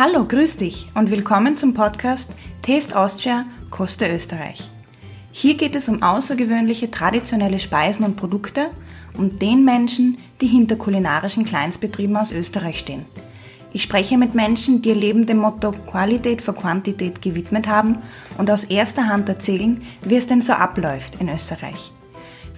Hallo, grüß dich und willkommen zum Podcast Taste Austria, Koste Österreich. Hier geht es um außergewöhnliche traditionelle Speisen und Produkte und den Menschen, die hinter kulinarischen Kleinstbetrieben aus Österreich stehen. Ich spreche mit Menschen, die ihr Leben dem Motto Qualität vor Quantität gewidmet haben und aus erster Hand erzählen, wie es denn so abläuft in Österreich.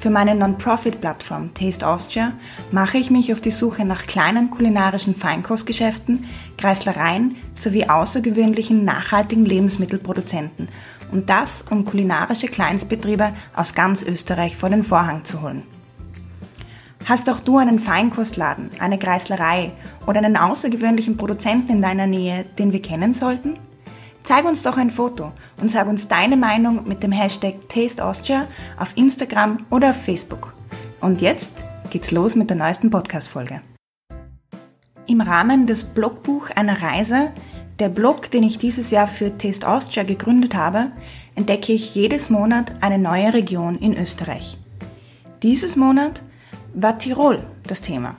Für meine Non-Profit-Plattform Taste Austria mache ich mich auf die Suche nach kleinen kulinarischen Feinkostgeschäften, Kreislereien sowie außergewöhnlichen nachhaltigen Lebensmittelproduzenten und das, um kulinarische Kleinstbetriebe aus ganz Österreich vor den Vorhang zu holen. Hast auch du einen Feinkostladen, eine Kreislerei oder einen außergewöhnlichen Produzenten in deiner Nähe, den wir kennen sollten? Zeig uns doch ein Foto und sag uns deine Meinung mit dem Hashtag TasteAustria auf Instagram oder auf Facebook. Und jetzt geht's los mit der neuesten Podcast-Folge. Im Rahmen des Blogbuch einer Reise, der Blog, den ich dieses Jahr für Taste Austria gegründet habe, entdecke ich jedes Monat eine neue Region in Österreich. Dieses Monat war Tirol das Thema.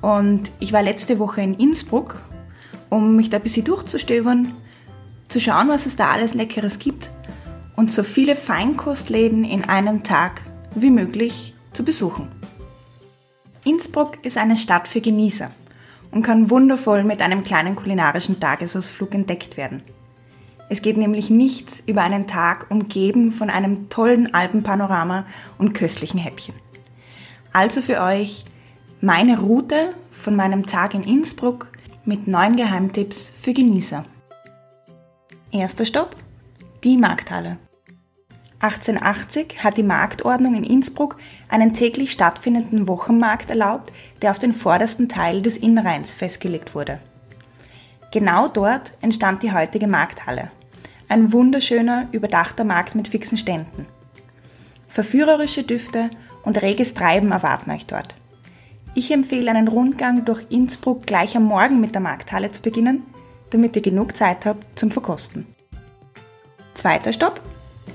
Und ich war letzte Woche in Innsbruck, um mich da ein bisschen durchzustöbern zu schauen, was es da alles Leckeres gibt und so viele Feinkostläden in einem Tag wie möglich zu besuchen. Innsbruck ist eine Stadt für Genießer und kann wundervoll mit einem kleinen kulinarischen Tagesausflug entdeckt werden. Es geht nämlich nichts über einen Tag umgeben von einem tollen Alpenpanorama und köstlichen Häppchen. Also für euch meine Route von meinem Tag in Innsbruck mit neun Geheimtipps für Genießer. Erster Stopp, die Markthalle. 1880 hat die Marktordnung in Innsbruck einen täglich stattfindenden Wochenmarkt erlaubt, der auf den vordersten Teil des Innenrheins festgelegt wurde. Genau dort entstand die heutige Markthalle. Ein wunderschöner, überdachter Markt mit fixen Ständen. Verführerische Düfte und reges Treiben erwarten euch dort. Ich empfehle einen Rundgang durch Innsbruck gleich am Morgen mit der Markthalle zu beginnen, damit ihr genug Zeit habt zum Verkosten. Zweiter Stopp,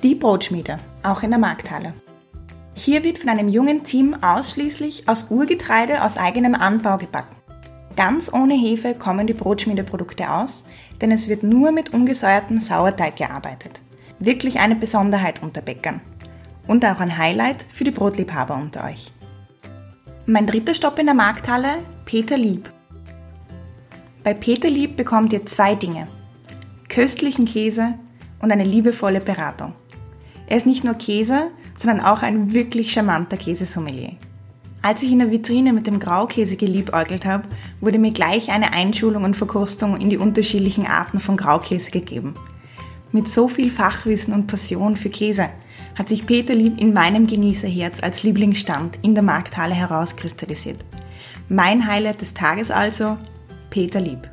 die Brotschmiede, auch in der Markthalle. Hier wird von einem jungen Team ausschließlich aus Urgetreide aus eigenem Anbau gebacken. Ganz ohne Hefe kommen die Brotschmiedeprodukte aus, denn es wird nur mit ungesäuertem Sauerteig gearbeitet. Wirklich eine Besonderheit unter Bäckern. Und auch ein Highlight für die Brotliebhaber unter euch. Mein dritter Stopp in der Markthalle, Peter Lieb. Bei Peter Lieb bekommt ihr zwei Dinge. Köstlichen Käse und eine liebevolle Beratung. Er ist nicht nur Käse, sondern auch ein wirklich charmanter Käsesommelier. Als ich in der Vitrine mit dem Graukäse geliebäugelt habe, wurde mir gleich eine Einschulung und Verkostung in die unterschiedlichen Arten von Graukäse gegeben. Mit so viel Fachwissen und Passion für Käse hat sich Peter Lieb in meinem Genießerherz als Lieblingsstand in der Markthalle herauskristallisiert. Mein Highlight des Tages also, Peter Lieb.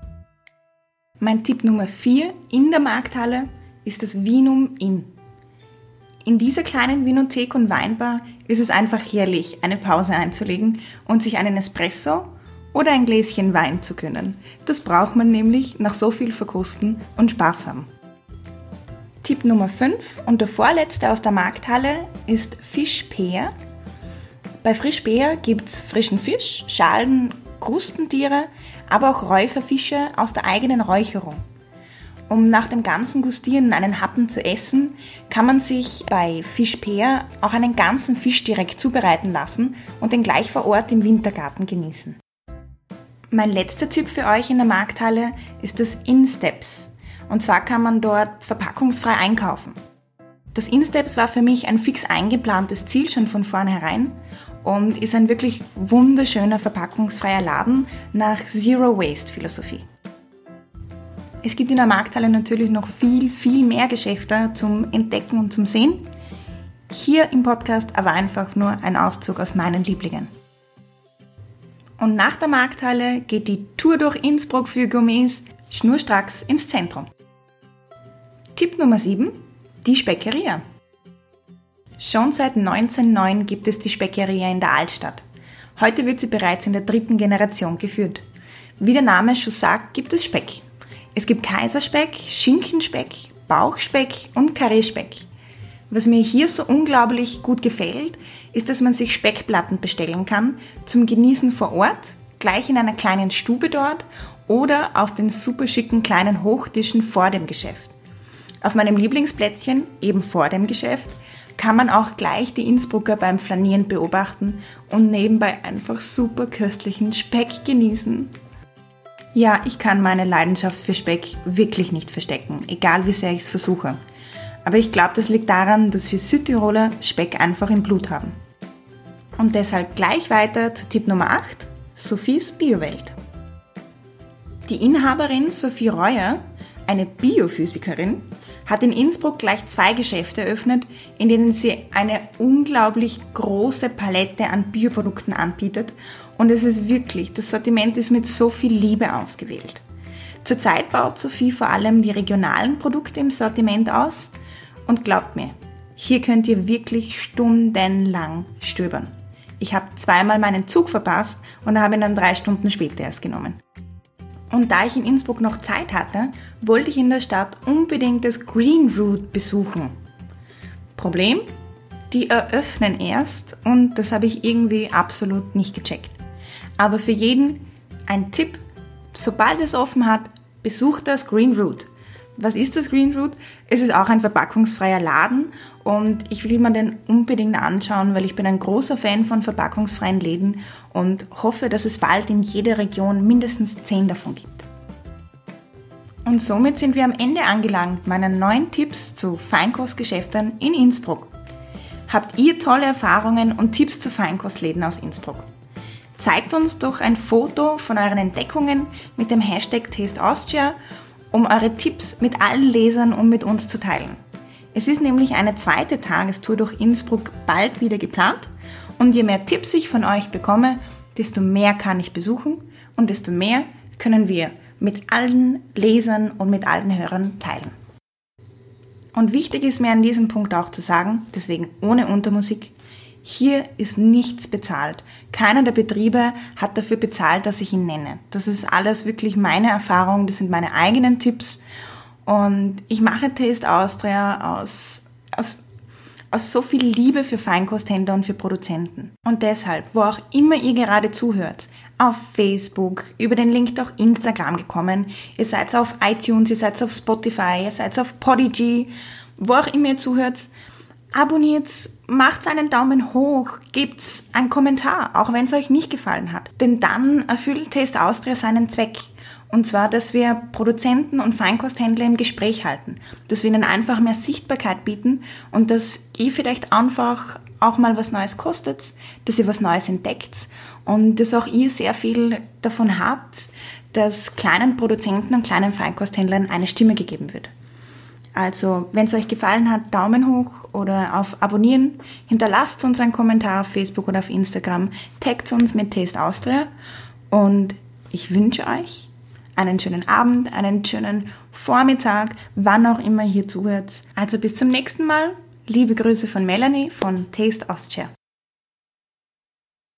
Mein Tipp Nummer 4 in der Markthalle ist das Vinum Inn. In dieser kleinen Vinothek und Weinbar ist es einfach herrlich, eine Pause einzulegen und sich einen Espresso oder ein Gläschen Wein zu können. Das braucht man nämlich nach so viel Verkosten und Spaß haben. Tipp Nummer 5 und der vorletzte aus der Markthalle ist Fischpeer. Bei Frischpeer gibt es frischen Fisch, Schalen, Krustentiere, aber auch Räucherfische aus der eigenen Räucherung. Um nach dem ganzen Gustieren einen Happen zu essen, kann man sich bei Fischpeer auch einen ganzen Fisch direkt zubereiten lassen und den gleich vor Ort im Wintergarten genießen. Mein letzter Tipp für euch in der Markthalle ist das InSteps. Und zwar kann man dort verpackungsfrei einkaufen. Das InSteps war für mich ein fix eingeplantes Ziel schon von vornherein und ist ein wirklich wunderschöner verpackungsfreier Laden nach Zero Waste Philosophie. Es gibt in der Markthalle natürlich noch viel, viel mehr Geschäfte zum Entdecken und zum Sehen. Hier im Podcast aber einfach nur ein Auszug aus meinen Lieblingen. Und nach der Markthalle geht die Tour durch Innsbruck für Gourmets schnurstracks ins Zentrum. Tipp Nummer 7. Die Speckeria. Schon seit 1909 gibt es die Speckeria in der Altstadt. Heute wird sie bereits in der dritten Generation geführt. Wie der Name schon sagt, gibt es Speck. Es gibt Kaiserspeck, Schinkenspeck, Bauchspeck und Karreespeck. Was mir hier so unglaublich gut gefällt, ist, dass man sich Speckplatten bestellen kann zum Genießen vor Ort, gleich in einer kleinen Stube dort oder auf den super schicken kleinen Hochtischen vor dem Geschäft. Auf meinem Lieblingsplätzchen, eben vor dem Geschäft, kann man auch gleich die Innsbrucker beim Flanieren beobachten und nebenbei einfach super köstlichen Speck genießen. Ja, ich kann meine Leidenschaft für Speck wirklich nicht verstecken, egal wie sehr ich es versuche. Aber ich glaube, das liegt daran, dass wir Südtiroler Speck einfach im Blut haben. Und deshalb gleich weiter zu Tipp Nummer 8, Sophies Biowelt. Die Inhaberin Sophie Reuer, eine Biophysikerin, hat in Innsbruck gleich zwei Geschäfte eröffnet, in denen sie eine unglaublich große Palette an Bioprodukten anbietet und es ist wirklich, das Sortiment ist mit so viel Liebe ausgewählt. Zurzeit baut Sophie vor allem die regionalen Produkte im Sortiment aus und glaubt mir, hier könnt ihr wirklich stundenlang stöbern. Ich habe zweimal meinen Zug verpasst und habe ihn dann drei Stunden später erst genommen. Und da ich in Innsbruck noch Zeit hatte, wollte ich in der Stadt unbedingt das Green Route besuchen. Problem? Die eröffnen erst und das habe ich irgendwie absolut nicht gecheckt. Aber für jeden ein Tipp, sobald es offen hat, besucht das Green Route. Was ist das Green Route? Es ist auch ein verpackungsfreier Laden und ich will mir den unbedingt anschauen, weil ich bin ein großer Fan von verpackungsfreien Läden und hoffe, dass es bald in jeder Region mindestens zehn davon gibt. Und somit sind wir am Ende angelangt meiner neuen Tipps zu Feinkostgeschäften in Innsbruck. Habt ihr tolle Erfahrungen und Tipps zu Feinkostläden aus Innsbruck? Zeigt uns doch ein Foto von euren Entdeckungen mit dem Hashtag TasteAustria um eure Tipps mit allen Lesern und mit uns zu teilen. Es ist nämlich eine zweite Tagestour durch Innsbruck bald wieder geplant und je mehr Tipps ich von euch bekomme, desto mehr kann ich besuchen und desto mehr können wir mit allen Lesern und mit allen Hörern teilen. Und wichtig ist mir an diesem Punkt auch zu sagen, deswegen ohne Untermusik, hier ist nichts bezahlt. Keiner der Betriebe hat dafür bezahlt, dass ich ihn nenne. Das ist alles wirklich meine Erfahrung, das sind meine eigenen Tipps. Und ich mache Taste Austria aus, aus, aus so viel Liebe für Feinkosthändler und für Produzenten. Und deshalb, wo auch immer ihr gerade zuhört, auf Facebook, über den Link durch Instagram gekommen, ihr seid auf iTunes, ihr seid auf Spotify, ihr seid auf Podigy, wo auch immer ihr zuhört, abonniert, macht einen Daumen hoch, gebt einen Kommentar, auch wenn es euch nicht gefallen hat. Denn dann erfüllt Taste Austria seinen Zweck. Und zwar, dass wir Produzenten und Feinkosthändler im Gespräch halten, dass wir ihnen einfach mehr Sichtbarkeit bieten und dass ihr vielleicht einfach auch mal was Neues kostet, dass ihr was Neues entdeckt und dass auch ihr sehr viel davon habt, dass kleinen Produzenten und kleinen Feinkosthändlern eine Stimme gegeben wird. Also, wenn es euch gefallen hat, Daumen hoch oder auf Abonnieren. Hinterlasst uns einen Kommentar auf Facebook oder auf Instagram. Taggt uns mit Taste Austria. Und ich wünsche euch einen schönen Abend, einen schönen Vormittag, wann auch immer hier zuhört. Also bis zum nächsten Mal. Liebe Grüße von Melanie von Taste Austria.